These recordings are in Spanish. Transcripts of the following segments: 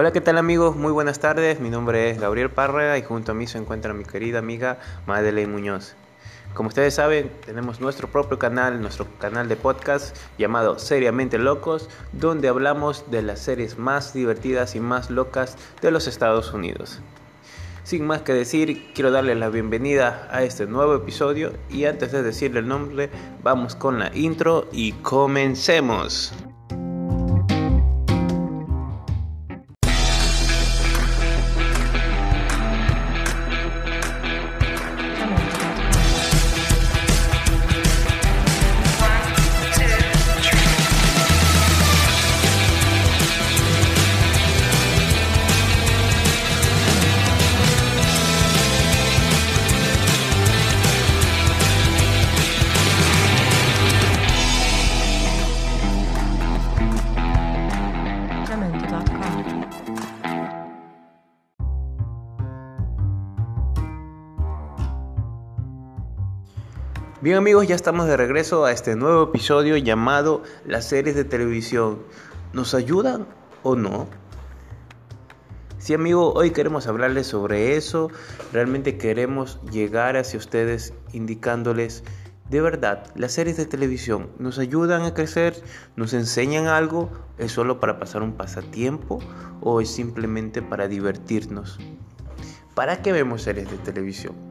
Hola, ¿qué tal amigos? Muy buenas tardes. Mi nombre es Gabriel Parra y junto a mí se encuentra mi querida amiga Madeleine Muñoz. Como ustedes saben, tenemos nuestro propio canal, nuestro canal de podcast llamado Seriamente Locos, donde hablamos de las series más divertidas y más locas de los Estados Unidos. Sin más que decir, quiero darle la bienvenida a este nuevo episodio y antes de decirle el nombre, vamos con la intro y comencemos. Bien amigos, ya estamos de regreso a este nuevo episodio llamado Las series de televisión. ¿Nos ayudan o no? Sí amigo, hoy queremos hablarles sobre eso. Realmente queremos llegar hacia ustedes indicándoles de verdad, las series de televisión nos ayudan a crecer, nos enseñan algo, es solo para pasar un pasatiempo o es simplemente para divertirnos. ¿Para qué vemos series de televisión?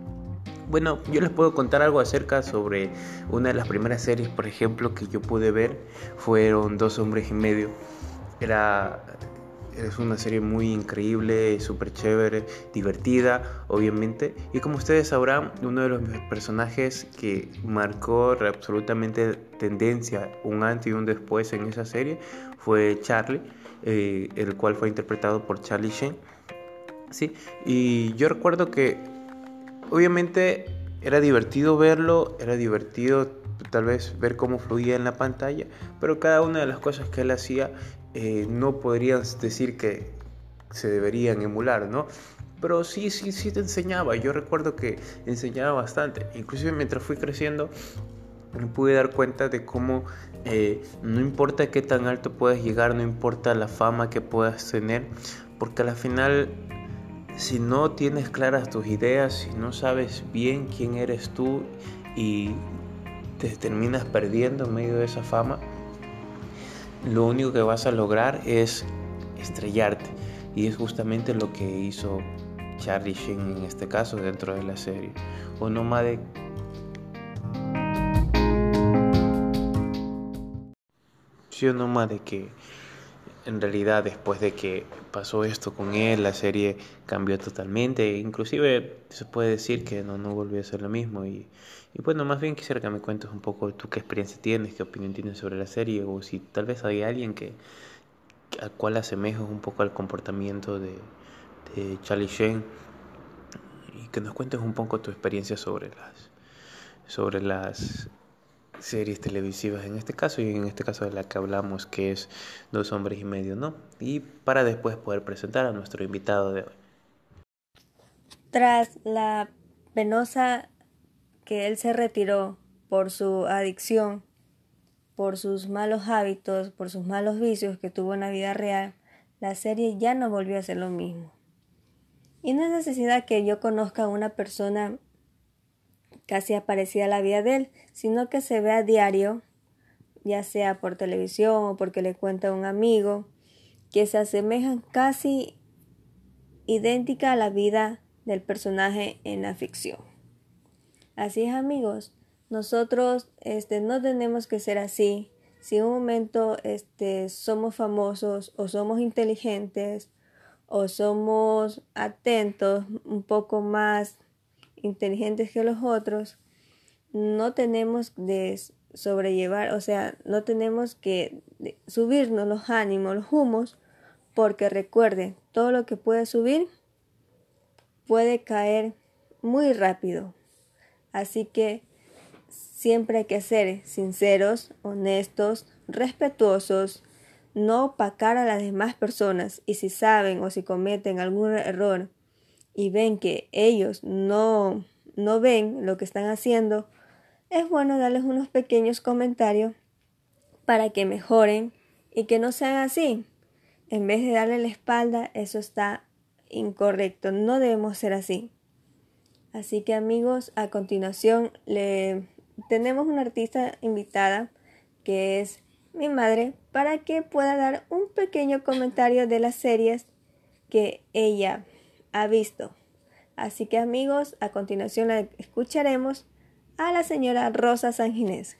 Bueno, yo les puedo contar algo acerca sobre una de las primeras series, por ejemplo, que yo pude ver, fueron Dos hombres y medio. Era es una serie muy increíble, súper chévere, divertida, obviamente. Y como ustedes sabrán, uno de los personajes que marcó absolutamente tendencia, un antes y un después en esa serie, fue Charlie, eh, el cual fue interpretado por Charlie Sheen. Sí, y yo recuerdo que Obviamente era divertido verlo, era divertido tal vez ver cómo fluía en la pantalla, pero cada una de las cosas que él hacía eh, no podrías decir que se deberían emular, ¿no? Pero sí, sí, sí te enseñaba. Yo recuerdo que enseñaba bastante. Inclusive mientras fui creciendo me pude dar cuenta de cómo eh, no importa qué tan alto puedas llegar, no importa la fama que puedas tener, porque al final si no tienes claras tus ideas, si no sabes bien quién eres tú y te terminas perdiendo en medio de esa fama, lo único que vas a lograr es estrellarte. Y es justamente lo que hizo Charlie Sheen en este caso dentro de la serie. Un nómade un nómade que en realidad después de que pasó esto con él, la serie cambió totalmente, inclusive se puede decir que no, no volvió a ser lo mismo. Y, bueno, más bien quisiera que me cuentes un poco tú qué experiencia tienes, qué opinión tienes sobre la serie o si tal vez hay alguien que al cual asemejas un poco al comportamiento de, Charlie Sheen y que nos cuentes un poco tu experiencia sobre las sobre las series televisivas en este caso y en este caso de la que hablamos que es Dos hombres y medio, ¿no? Y para después poder presentar a nuestro invitado de hoy. Tras la penosa que él se retiró por su adicción, por sus malos hábitos, por sus malos vicios que tuvo en la vida real, la serie ya no volvió a ser lo mismo. Y no es necesidad que yo conozca a una persona casi aparecía la vida de él, sino que se ve a diario, ya sea por televisión o porque le cuenta a un amigo, que se asemejan casi idéntica a la vida del personaje en la ficción. Así es, amigos, nosotros este, no tenemos que ser así. Si en un momento este, somos famosos o somos inteligentes o somos atentos, un poco más inteligentes que los otros, no tenemos de sobrellevar, o sea, no tenemos que subirnos los ánimos, los humos, porque recuerden, todo lo que puede subir puede caer muy rápido. Así que siempre hay que ser sinceros, honestos, respetuosos, no opacar a las demás personas y si saben o si cometen algún error y ven que ellos no, no ven lo que están haciendo, es bueno darles unos pequeños comentarios para que mejoren y que no sean así. en vez de darle la espalda, eso está incorrecto. No debemos ser así. Así que amigos, a continuación le tenemos una artista invitada que es mi madre para que pueda dar un pequeño comentario de las series que ella ha visto. Así que amigos, a continuación escucharemos a la señora Rosa Sanginés.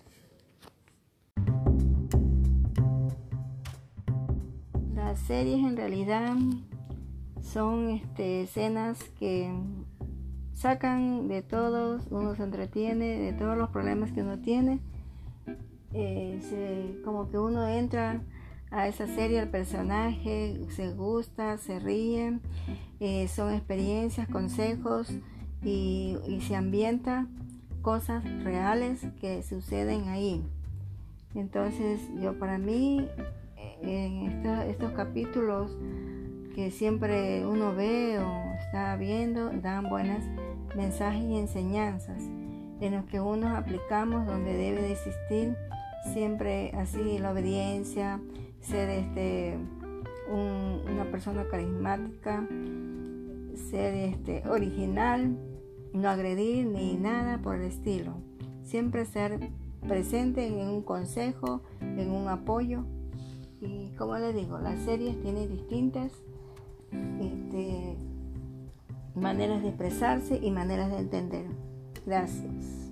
Las series en realidad son este, escenas que sacan de todos, uno se entretiene de todos los problemas que uno tiene. Eh, como que uno entra a esa serie, el personaje se gusta, se ríe, eh, son experiencias, consejos y, se ambienta cosas reales que suceden ahí. Entonces yo para mí en estos capítulos que siempre uno ve o está viendo dan buenos mensajes y enseñanzas en los que unos aplicamos donde debe de existir siempre así la obediencia, ser este, una persona carismática, ser este, original, no agredir ni nada por el estilo. Siempre ser presente en un consejo, en un apoyo. Y como les digo, las series tienen distintas este, maneras de expresarse y maneras de entender. Gracias.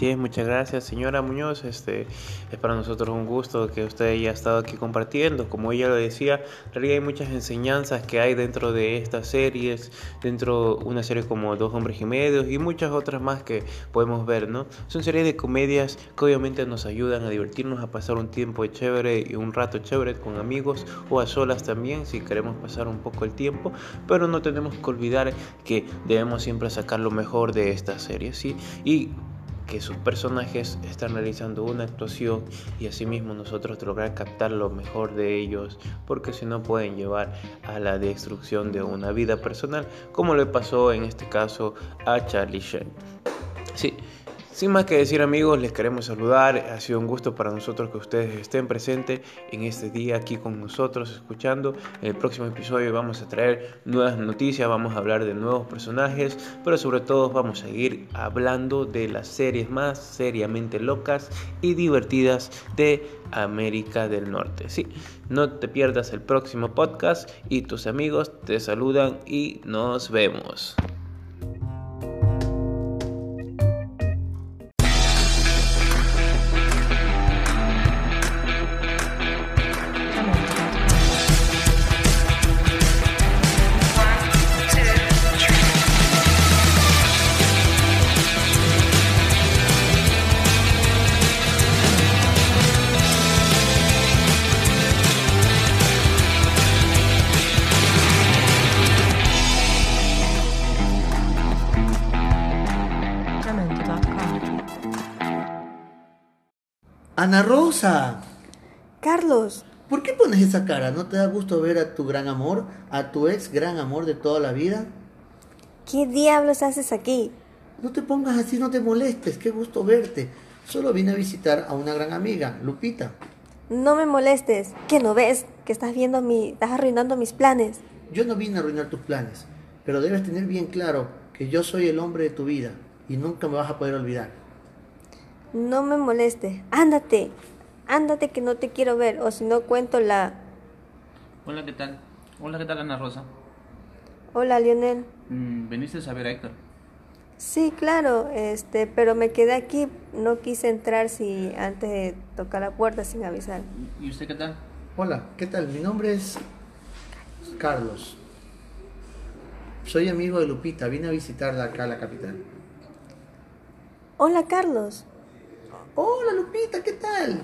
Muchas gracias señora Muñoz. Este, es para nosotros un gusto que usted haya estado aquí compartiendo. Como ella lo decía, en realidad hay muchas enseñanzas que hay dentro de estas series, dentro de una serie como Dos Hombres y Medios y muchas otras más que podemos ver, ¿no? Son series de comedias que obviamente nos ayudan a divertirnos, a pasar un tiempo chévere y un rato chévere con amigos o a solas también si queremos pasar un poco el tiempo, pero no tenemos que olvidar que debemos siempre sacar lo mejor de estas series, ¿sí? Y que sus personajes están realizando una actuación y asimismo nosotros lograr captar lo mejor de ellos porque si no pueden llevar a la destrucción de una vida personal como le pasó en este caso a Charlie Sheen. Sí, sin más que decir amigos, les queremos saludar. Ha sido un gusto para nosotros que ustedes estén presentes en este día aquí con nosotros escuchando. En el próximo episodio vamos a traer nuevas noticias, vamos a hablar de nuevos personajes, pero sobre todo vamos a seguir hablando de las series más seriamente locas y divertidas de América del Norte. Sí, no te pierdas el próximo podcast y tus amigos te saludan y nos vemos. Carlos. ¿Por qué pones esa cara? ¿No te da gusto ver a tu gran amor, a tu ex gran amor de toda la vida? ¿Qué diablos haces aquí? No te pongas así, no te molestes, qué gusto verte. Solo vine a visitar a una gran amiga, Lupita. No me molestes, ¿qué no ves? Que estás viendo mi, estás arruinando mis planes. Yo no vine a arruinar tus planes, pero debes tener bien claro que yo soy el hombre de tu vida y nunca me vas a poder olvidar. No me moleste. Ándate. Ándate que no te quiero ver. O si no cuento la... Hola, ¿qué tal? Hola, ¿qué tal, Ana Rosa? Hola, Lionel. Mm, ¿Veniste a ver a Héctor? Sí, claro, este, pero me quedé aquí, no quise entrar si antes de tocar la puerta sin avisar. ¿Y usted qué tal? Hola, ¿qué tal? Mi nombre es Carlos. Soy amigo de Lupita, vine a visitarla acá a la capital. Hola, Carlos. Hola Lupita, ¿qué tal?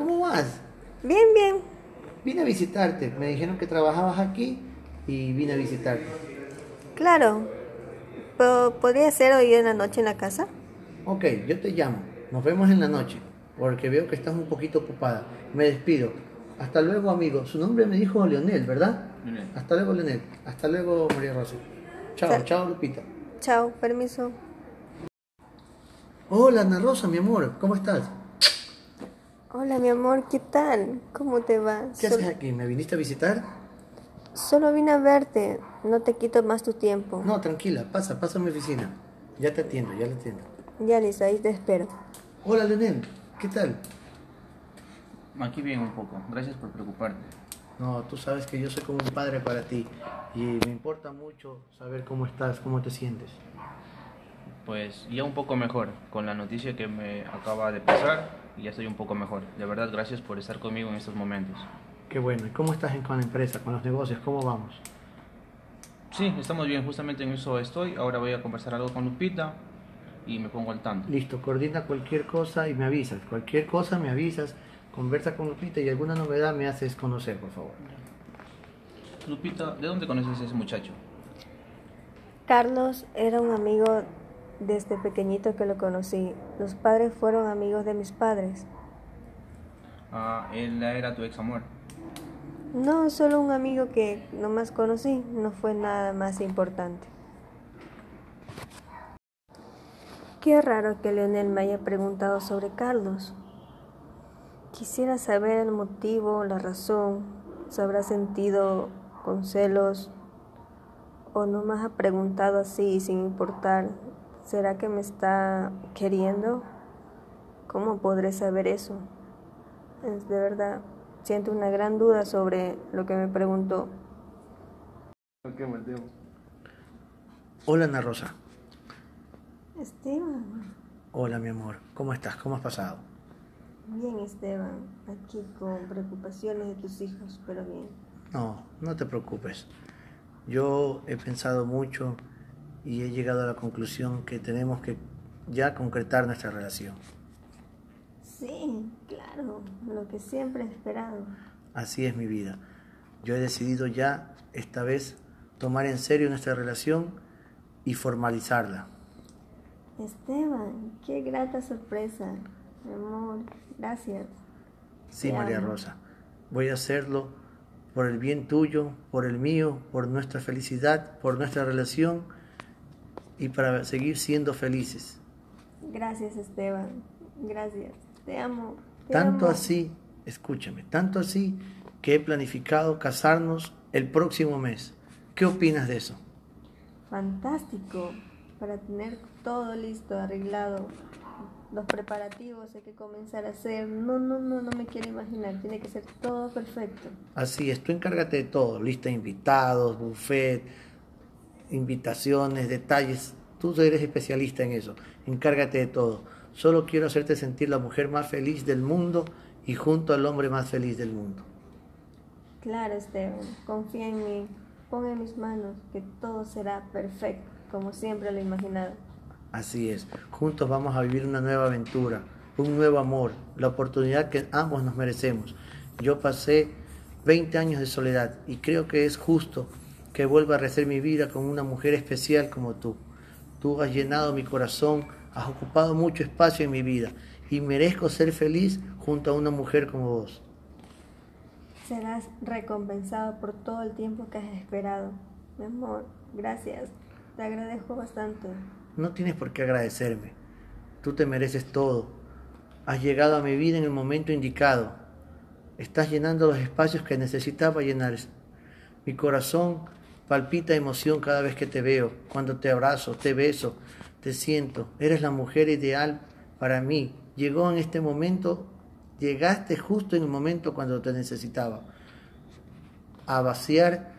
¿Cómo vas? Bien, bien. Vine a visitarte. Me dijeron que trabajabas aquí y vine a visitarte. Claro. ¿Podría ser hoy en la noche en la casa? Ok, yo te llamo. Nos vemos en la noche, porque veo que estás un poquito ocupada. Me despido. Hasta luego, amigo. Su nombre me dijo Leonel, ¿verdad? Hasta luego, Leonel. Hasta luego, María Rosa. Chao, chao, Lupita. Chao, permiso. Hola, Ana Rosa, mi amor, ¿cómo estás? Hola, mi amor, ¿qué tal? ¿Cómo te va? ¿Qué Sol- haces aquí? ¿Me viniste a visitar? Solo vine a verte. No te quito más tu tiempo. No, tranquila, pasa, pasa a mi oficina. Ya te atiendo, ya te atiendo. Ya, Lisa, ahí te espero. Hola, Leonel, ¿qué tal? Aquí bien un poco. Gracias por preocuparte. No, tú sabes que yo soy como un padre para ti y me importa mucho saber cómo estás, cómo te sientes. Pues ya un poco mejor. Con la noticia que me acaba de pasar, ya estoy un poco mejor. De verdad, gracias por estar conmigo en estos momentos. Qué bueno, ¿y cómo estás en- con la empresa, con los negocios? ¿Cómo vamos? Sí, estamos bien. Justamente en eso estoy. Ahora voy a conversar algo con Lupita y me pongo al tanto. Listo, coordina cualquier cosa y me avisas. Cualquier cosa me avisas, conversa con Lupita y alguna novedad me haces conocer, por favor. Lupita, ¿de dónde conoces a ese muchacho? Carlos era un amigo desde pequeñito que lo conocí. Los padres fueron amigos de mis padres. Ah, él era tu ex amor. No, solo un amigo que nomás conocí. No fue nada más importante. Qué raro que Leonel me haya preguntado sobre Carlos. Quisiera saber el motivo, la razón. ¿Se habrá sentido con celos? ¿O nomás ha preguntado así sin importar? ¿Será que me está queriendo? ¿Cómo podré saber eso? Es de verdad, siento una gran duda sobre lo que me preguntó. Hola, Ana Rosa. Esteban, Hola, mi amor. ¿Cómo estás? ¿Cómo has pasado? bien Esteban, aquí con preocupaciones de tus hijos, pero bien. No, no te preocupes. Yo he pensado mucho y he llegado a la conclusión que tenemos que ya concretar nuestra relación. Sí, claro, lo que siempre he esperado. Así es mi vida. Yo he decidido ya, esta vez, tomar en serio nuestra relación y formalizarla. Esteban, qué grata sorpresa. Mi amor, gracias. Sí, Te María amo. Rosa. Voy a hacerlo por el bien tuyo, por el mío, por nuestra felicidad, por nuestra relación y para seguir siendo felices. Gracias Esteban, gracias. Te amo. te Tanto amo. así, escúchame, tanto así que he planificado casarnos el próximo mes. ¿Qué opinas de eso? Fantástico, para tener todo listo, arreglado. Los preparativos hay que comenzar a hacer. No, no, no, no me quiero imaginar. Tiene que ser todo perfecto. Así es, tú encárgate de todo, lista de invitados, buffet, invitaciones, detalles. Tú eres especialista en eso, encárgate de todo. Solo quiero hacerte sentir la mujer más feliz del mundo y junto al hombre más feliz del mundo. Claro, Esteban, confía en mí. Pon en mis manos que todo será perfecto, como siempre lo he imaginado. Así es, juntos vamos a vivir una nueva aventura, un nuevo amor, la oportunidad que ambos nos merecemos. Yo pasé 20 años de soledad y creo que es justo que vuelva a rehacer mi vida con una mujer especial como tú. Tú has llenado mi corazón, has ocupado mucho espacio en mi vida y merezco ser feliz junto a una mujer como vos. Serás recompensado por todo el tiempo que has esperado. Mi amor, gracias. Te agradezco bastante. No tienes por qué agradecerme. Tú te mereces todo. Has llegado a mi vida en el momento indicado. Estás llenando los espacios que necesitaba llenar. Mi corazón palpita emoción cada vez que te veo, cuando te abrazo, te beso, te siento. Eres la mujer ideal para mí. Llegó en este momento, llegaste justo en el momento cuando te necesitaba. A vaciar,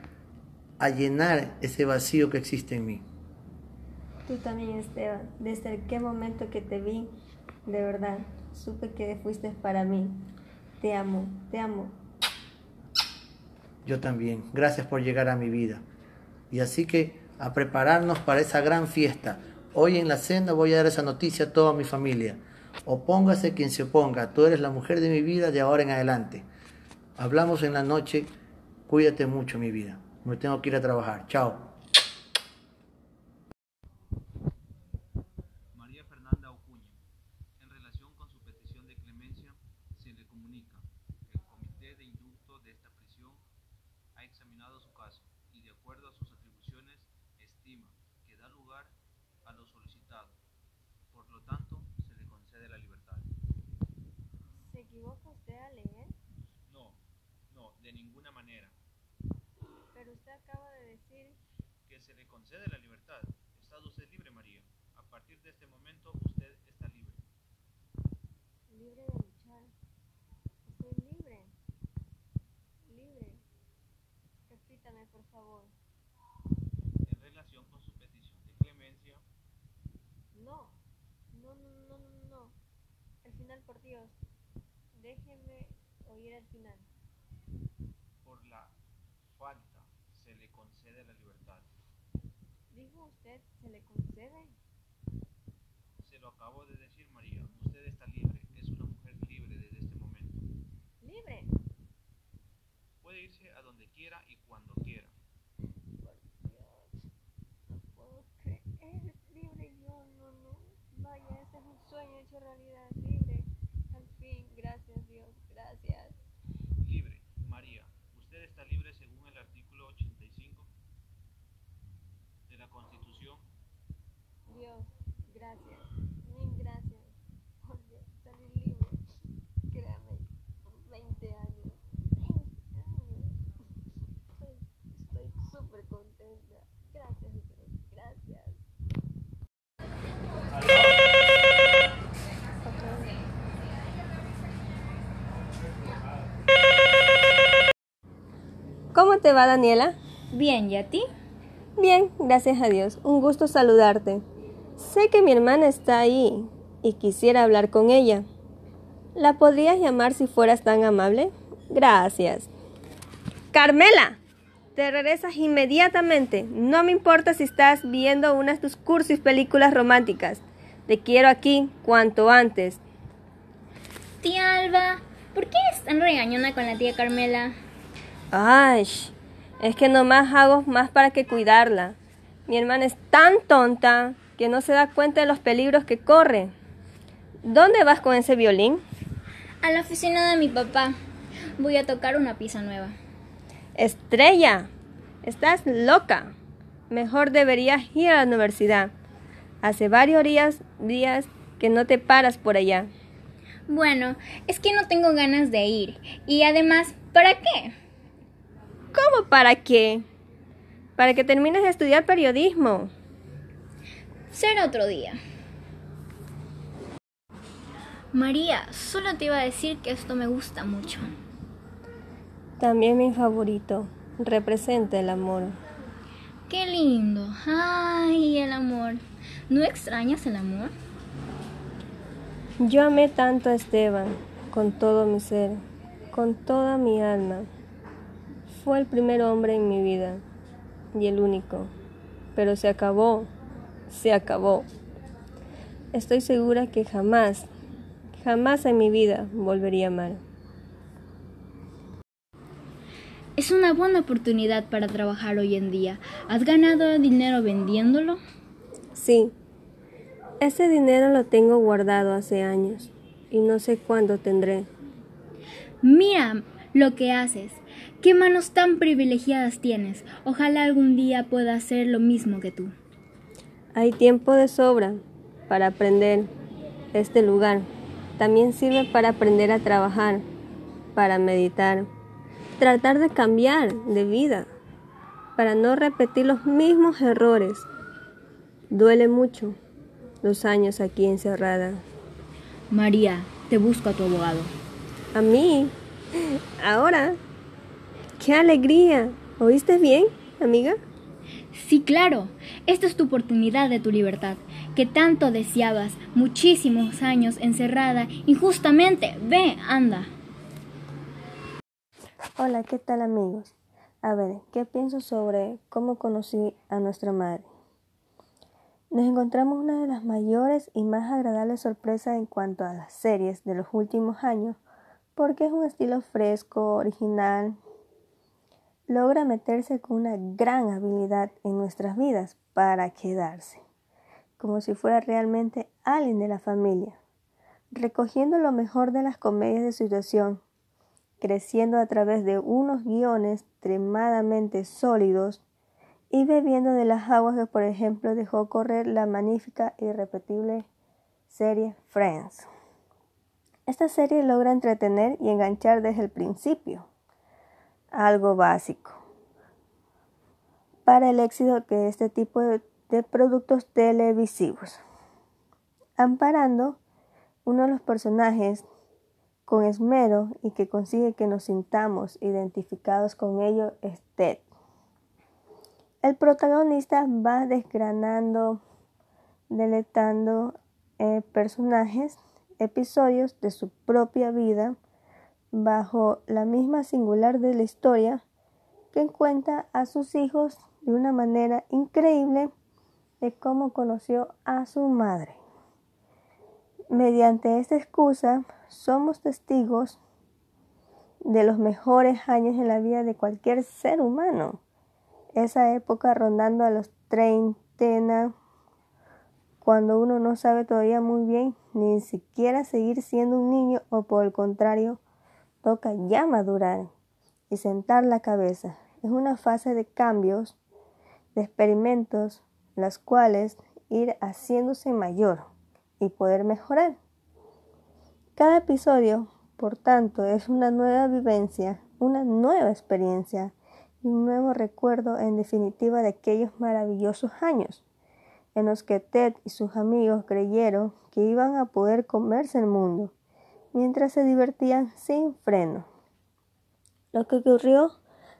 a llenar ese vacío que existe en mí. Tú también, Esteban. Desde qué momento que te vi, de verdad, supe que fuiste para mí. Te amo, te amo. Yo también. Gracias por llegar a mi vida. Y así que a prepararnos para esa gran fiesta. Hoy en la cena voy a dar esa noticia a toda mi familia. Opóngase quien se oponga. Tú eres la mujer de mi vida de ahora en adelante. Hablamos en la noche. Cuídate mucho, mi vida. Me tengo que ir a trabajar. Chao. María Fernanda Ocuña. En relación con su petición de clemencia, se le comunica que el Comité de Indulto de esta prisión ha examinado su caso y de acuerdo a sus atribuciones estima que da lugar a lo solicitado. Por lo tanto, Pero usted acaba de decir que se le concede la libertad. Está usted libre, María. A partir de este momento usted está libre. libre de luchar. Estoy libre. Libre. Repítame, por favor. En relación con su petición de clemencia, No. No, no, no, no, no. El final, por Dios. Déjeme oír el final. por la falta se le concede la libertad. ¿Dijo usted se le concede? Se lo acabo de decir, María. Usted está libre. Es una mujer libre desde este momento. Libre. Puede irse a donde quiera y cuando quiera. Por Dios. No puedo creer. Libre yo, no, no. Vaya, ese es un sueño hecho realidad. Libre. Al fin. Gracias, Dios. Gracias. Libre, María. Usted está libre según el artículo 85 de la Constitución. Dios, gracias, mil gracias por salir libre. Créame, por 20 años, 20 años. Estoy estoy súper contenta. Gracias, Dios, gracias. ¿Cómo te va, Daniela? Bien, ¿y a ti? Bien, gracias a Dios. Un gusto saludarte. Sé que mi hermana está ahí y quisiera hablar con ella. ¿La podrías llamar si fueras tan amable? Gracias. Carmela, te regresas inmediatamente. No me importa si estás viendo una de tus cursos y películas románticas. Te quiero aquí cuanto antes. Tía Alba, ¿por qué eres tan regañona con la tía Carmela? Ay, es que nomás hago más para que cuidarla. Mi hermana es tan tonta que no se da cuenta de los peligros que corre. ¿Dónde vas con ese violín? A la oficina de mi papá. Voy a tocar una pieza nueva. Estrella, estás loca. Mejor deberías ir a la universidad. Hace varios días, días que no te paras por allá. Bueno, es que no tengo ganas de ir. Y además, ¿para qué? ¿Cómo para qué? Para que termines de estudiar periodismo. Será otro día. María, solo te iba a decir que esto me gusta mucho. También mi favorito. Representa el amor. Qué lindo. Ay, el amor. ¿No extrañas el amor? Yo amé tanto a Esteban, con todo mi ser, con toda mi alma. Fue el primer hombre en mi vida y el único. Pero se acabó, se acabó. Estoy segura que jamás, jamás en mi vida volvería a amar. Es una buena oportunidad para trabajar hoy en día. ¿Has ganado dinero vendiéndolo? Sí, ese dinero lo tengo guardado hace años y no sé cuándo tendré. Mira lo que haces. Qué manos tan privilegiadas tienes. Ojalá algún día pueda hacer lo mismo que tú. Hay tiempo de sobra para aprender este lugar. También sirve para aprender a trabajar, para meditar, tratar de cambiar de vida, para no repetir los mismos errores. Duele mucho los años aquí encerrada. María, te busco a tu abogado. A mí, ahora, qué alegría. ¿Oíste bien, amiga? Sí, claro. Esta es tu oportunidad de tu libertad, que tanto deseabas, muchísimos años encerrada, injustamente. Ve, anda. Hola, ¿qué tal amigos? A ver, ¿qué pienso sobre cómo conocí a nuestra madre? Nos encontramos una de las mayores y más agradables sorpresas en cuanto a las series de los últimos años, porque es un estilo fresco, original, logra meterse con una gran habilidad en nuestras vidas para quedarse, como si fuera realmente alguien de la familia, recogiendo lo mejor de las comedias de situación, creciendo a través de unos guiones extremadamente sólidos y bebiendo de las aguas que, por ejemplo, dejó correr la magnífica e irrepetible serie Friends. Esta serie logra entretener y enganchar desde el principio, algo básico, para el éxito de este tipo de, productos televisivos. Amparando, uno de los personajes con esmero y que consigue que nos sintamos identificados con ello es Ted. El protagonista va desgranando, deletando eh, personajes, episodios de su propia vida bajo la misma singular de la historia que cuenta a sus hijos de una manera increíble de cómo conoció a su madre. Mediante esta excusa somos testigos de los mejores años en la vida de cualquier ser humano. Esa época rondando a los treintena, cuando uno no sabe todavía muy bien ni siquiera seguir siendo un niño o por el contrario, toca ya madurar y sentar la cabeza. Es una fase de cambios, de experimentos, las cuales ir haciéndose mayor y poder mejorar. Cada episodio, por tanto, es una nueva vivencia, una nueva experiencia y un nuevo recuerdo en definitiva de aquellos maravillosos años en los que Ted y sus amigos creyeron que iban a poder comerse el mundo, mientras se divertían sin freno. Lo que ocurrió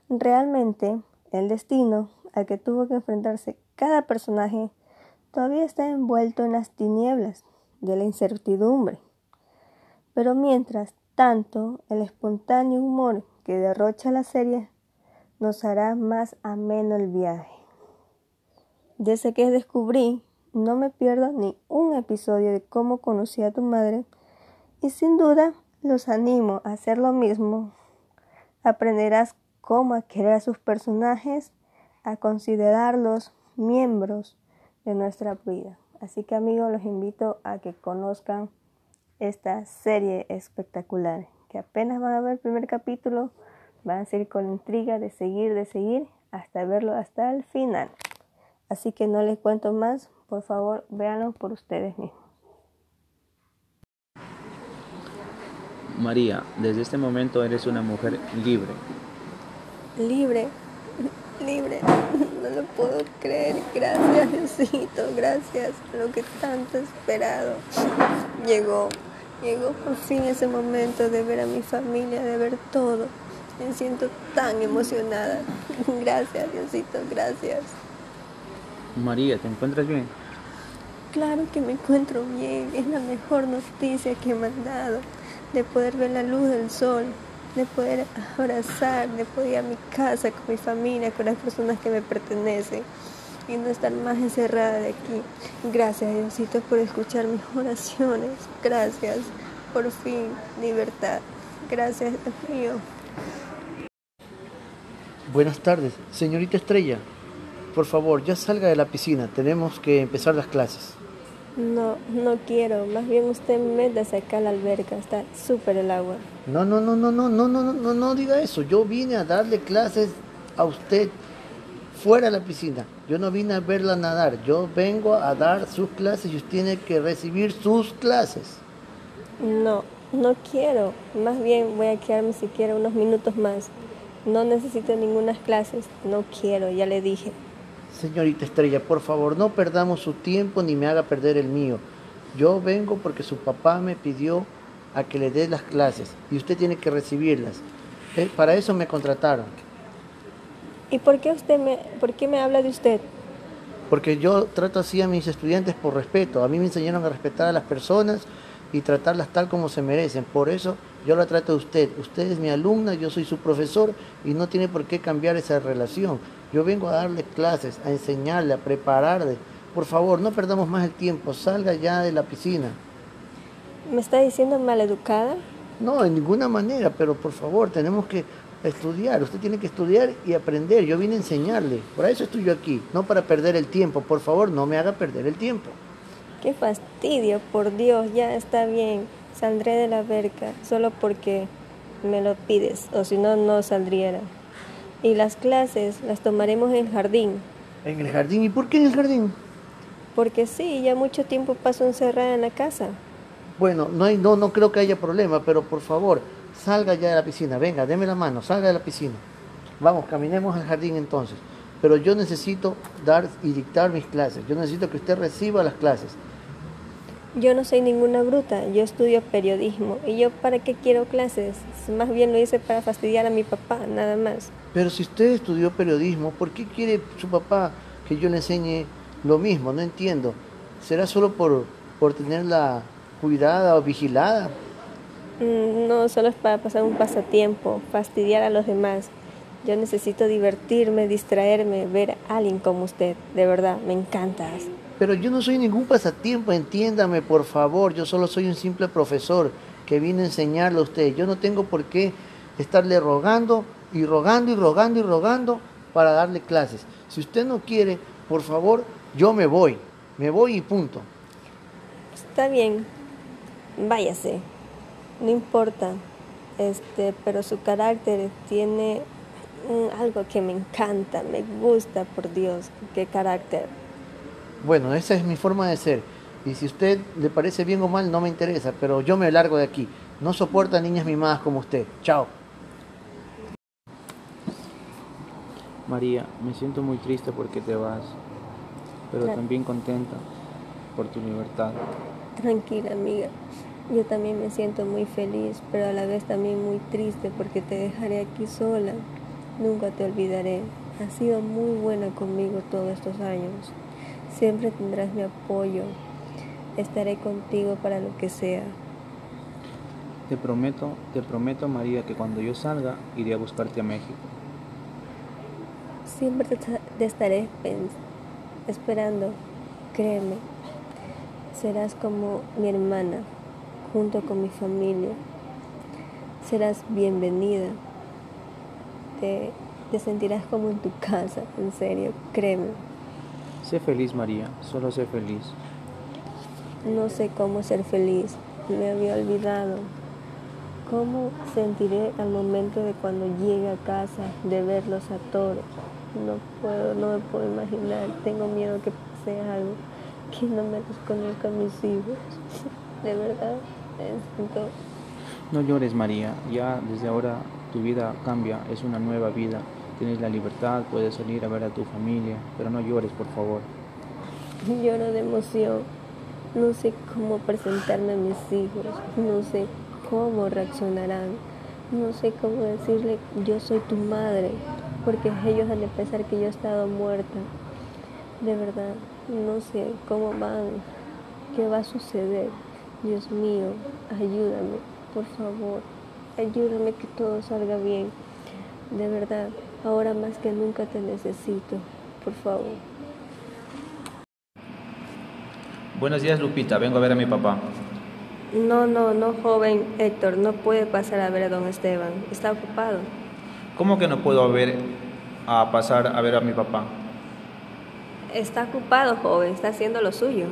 realmente, el destino al que tuvo que enfrentarse cada personaje, todavía está envuelto en las tinieblas de la incertidumbre. Pero mientras tanto, el espontáneo humor que derrocha la serie nos hará más ameno el viaje. Desde que descubrí, no me pierdo ni un episodio de cómo conocí a tu madre y sin duda los animo a hacer lo mismo. Aprenderás cómo a querer a sus personajes, a considerarlos miembros de nuestra vida. Así que amigos, los invito a que conozcan esta serie espectacular, que apenas van a ver el primer capítulo, van a seguir con la intriga de seguir, de seguir, hasta verlo hasta el final. Así que no les cuento más, por favor, véanlo por ustedes mismos. María, desde este momento eres una mujer libre. Libre, libre, no lo puedo creer. Gracias, Diosito, gracias. Lo que tanto he esperado llegó. Llegó por fin ese momento de ver a mi familia, de ver todo. Me siento tan emocionada. Gracias, Diosito, gracias. María, ¿te encuentras bien? Claro que me encuentro bien. Es la mejor noticia que me han dado. De poder ver la luz del sol, de poder abrazar, de poder ir a mi casa con mi familia, con las personas que me pertenecen y no estar más encerrada de aquí. Gracias, Diosito, por escuchar mis oraciones. Gracias, por fin, libertad. Gracias, Dios mío. Buenas tardes, señorita Estrella. Por favor, ya salga de la piscina. Tenemos que empezar las clases. No, no quiero. Más bien usted métase acá a la alberca. Está súper el agua. No, no, no, no, no, no, no, no, no, no diga eso. Yo vine a darle clases a usted fuera de la piscina. Yo no vine a verla nadar. Yo vengo a dar sus clases y usted tiene que recibir sus clases. No, no quiero. Más bien voy a quedarme siquiera unos minutos más. No necesito ninguna clases. No quiero, ya le dije. Señorita Estrella, por favor, no perdamos su tiempo ni me haga perder el mío. Yo vengo porque su papá me pidió a que le dé las clases y usted tiene que recibirlas. Eh, Para eso me contrataron. ¿Y por qué usted me, por qué me habla de usted? Porque yo trato así a mis estudiantes por respeto. A mí me enseñaron a respetar a las personas y tratarlas tal como se merecen. Por eso yo la trato de usted. Usted es mi alumna, yo soy su profesor y no tiene por qué cambiar esa relación. Yo vengo a darle clases, a enseñarle, a prepararle. Por favor, no perdamos más el tiempo. Salga ya de la piscina. ¿Me está diciendo maleducada? No, en ninguna manera, pero por favor, tenemos que estudiar. Usted tiene que estudiar y aprender. Yo vine a enseñarle. Por eso estoy yo aquí, no para perder el tiempo. Por favor, no me haga perder el tiempo. Qué fastidio, por Dios, ya está bien. Saldré de la alberca solo porque me lo pides, o si no, no saldría. Y las clases las tomaremos en el jardín, ¿En el jardín? ¿Y por qué en el jardín? porque sí, ya mucho tiempo paso encerrada en la casa. Bueno, no, hay, no, no creo que haya problema, pero por favor, salga ya de la piscina. Venga, deme la mano, salga de la piscina. Vamos, caminemos al jardín entonces. pero yo necesito dar y dictar mis clases. Yo necesito que usted reciba las clases. Yo no soy ninguna bruta, yo estudio periodismo. ¿Y yo para qué quiero clases? Más bien lo hice para fastidiar a mi papá, nada más. Pero si usted estudió periodismo, ¿por qué quiere su papá que yo le enseñe lo mismo? No entiendo. ¿Será solo por, por tenerla cuidada o vigilada? Mm, No, solo es para pasar un pasatiempo, fastidiar a los demás. Yo necesito divertirme, distraerme, ver a alguien como usted. De verdad, me encantas. Pero yo no soy ningún pasatiempo, entiéndame por favor. Yo solo soy un simple profesor que vine a enseñarle a usted. Yo no tengo por qué estarle rogando y rogando y rogando y rogando para darle clases. Si usted no quiere, por favor, yo me voy. Me voy y punto. Está bien, váyase. No importa. Este, pero su carácter tiene algo que me encanta, me gusta, por Dios. Qué carácter. Bueno, esa es mi forma de ser. Y si a usted le parece bien o mal, no me interesa, pero yo me largo de aquí. No soporto a niñas mimadas como usted. Chao. María, me siento muy triste porque te vas, pero Claro. también contenta por tu libertad. Tranquila, amiga. Yo también me siento muy feliz, pero a la vez también muy triste porque te dejaré aquí sola. Nunca te olvidaré. Has sido muy buena conmigo todos estos años. Siempre tendrás mi apoyo. Estaré contigo para lo que sea. Te prometo, te prometo María que cuando yo salga iré a buscarte a México. Siempre te, te estaré esperando. Créeme. Serás como mi hermana, junto con mi familia. Serás bienvenida. Te, te sentirás como en tu casa, en serio, créeme. Sé feliz María, solo sé feliz. No sé cómo ser feliz. Me había olvidado. ¿Cómo sentiré al momento de cuando llegue a casa de verlos a todos? No puedo, no me puedo imaginar. Tengo miedo que pase algo, que no me los conozca a mis hijos. De verdad, me siento No llores María, ya desde ahora tu vida cambia, es una nueva vida. Tienes la libertad, puedes salir a ver a tu familia, pero no llores por favor. Lloro de emoción. No sé cómo presentarme a mis hijos. No sé cómo reaccionarán. No sé cómo decirle yo soy tu madre. Porque ellos de pensar que yo he estado muerta. De verdad, no sé cómo van. ¿Qué va a suceder? Dios mío, ayúdame, por favor. Ayúdame que todo salga bien. De verdad, ahora más que nunca te necesito. Por favor. Buenos días Lupita, vengo a ver a mi papá. No, no, no, joven Héctor, no puede pasar a ver a don Esteban. Está ocupado. ¿Cómo que no puedo ver a pasar a ver a mi papá? Está ocupado, joven, está haciendo lo suyo.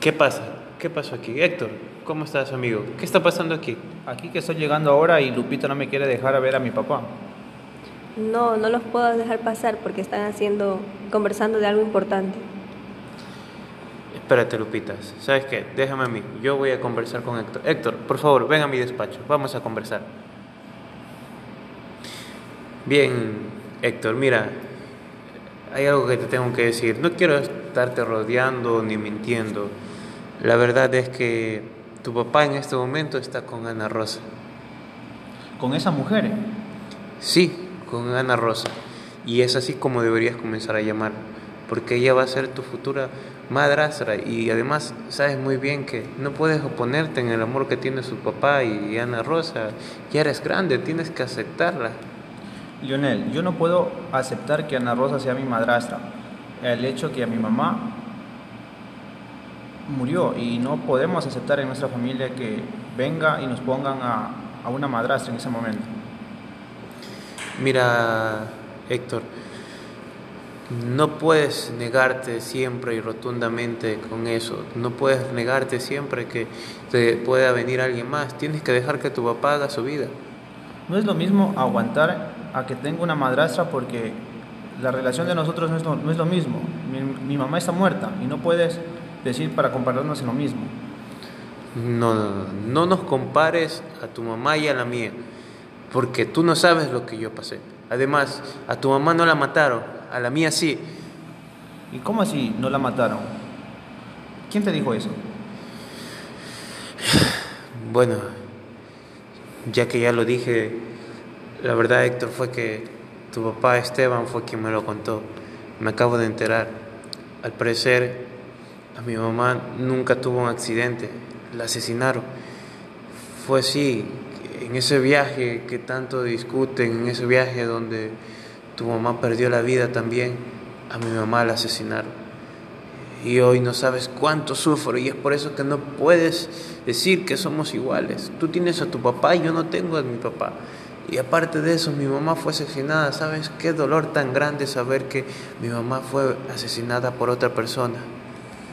¿Qué pasa? ¿Qué pasó aquí? Héctor, ¿cómo estás, amigo? ¿Qué está pasando aquí? Aquí que estoy llegando ahora y Lupita no me quiere dejar a ver a mi papá. No, no los puedo dejar pasar porque están haciendo, conversando de algo importante. Espérate, Lupitas. ¿Sabes qué? Déjame a mí. Yo voy a conversar con Héctor. Héctor, por favor, ven a mi despacho. Vamos a conversar. Bien, Héctor, mira. Hay algo que te tengo que decir. No quiero estarte rodeando ni mintiendo. La verdad es que tu papá en este momento está con Ana Rosa. ¿Con esa mujer? Sí, con Ana Rosa. Y es así como deberías comenzar a llamar, porque ella va a ser tu futura madrastra y además sabes muy bien que no puedes oponerte en el amor que tiene su papá y Ana Rosa. Ya eres grande, tienes que aceptarla. Lionel, yo no puedo aceptar que Ana Rosa sea mi madrastra. El hecho que a mi mamá murió y no podemos aceptar en nuestra familia que venga y nos pongan a, a una madrastra en ese momento. Mira, Héctor, no puedes negarte siempre y rotundamente con eso. No puedes negarte siempre que te pueda venir alguien más. Tienes que dejar que tu papá haga su vida. No es lo mismo aguantar a que tenga una madrastra porque la relación de nosotros no es lo, no es lo mismo. Mi, mi mamá está muerta y no puedes decir para compararnos en lo mismo. No, no, no, no nos compares a tu mamá y a la mía, porque tú no sabes lo que yo pasé. Además, a tu mamá no la mataron, a la mía sí. ¿Y cómo así no la mataron? ¿Quién te dijo eso? Bueno, ya que ya lo dije, la verdad Héctor fue que tu papá Esteban fue quien me lo contó. Me acabo de enterar. Al parecer, a mi mamá nunca tuvo un accidente, la asesinaron. Fue así, en ese viaje que tanto discuten, en ese viaje donde tu mamá perdió la vida también, a mi mamá la asesinaron. Y hoy no sabes cuánto sufro y es por eso que no puedes decir que somos iguales. Tú tienes a tu papá y yo no tengo a mi papá. Y aparte de eso, mi mamá fue asesinada. ¿Sabes qué dolor tan grande saber que mi mamá fue asesinada por otra persona?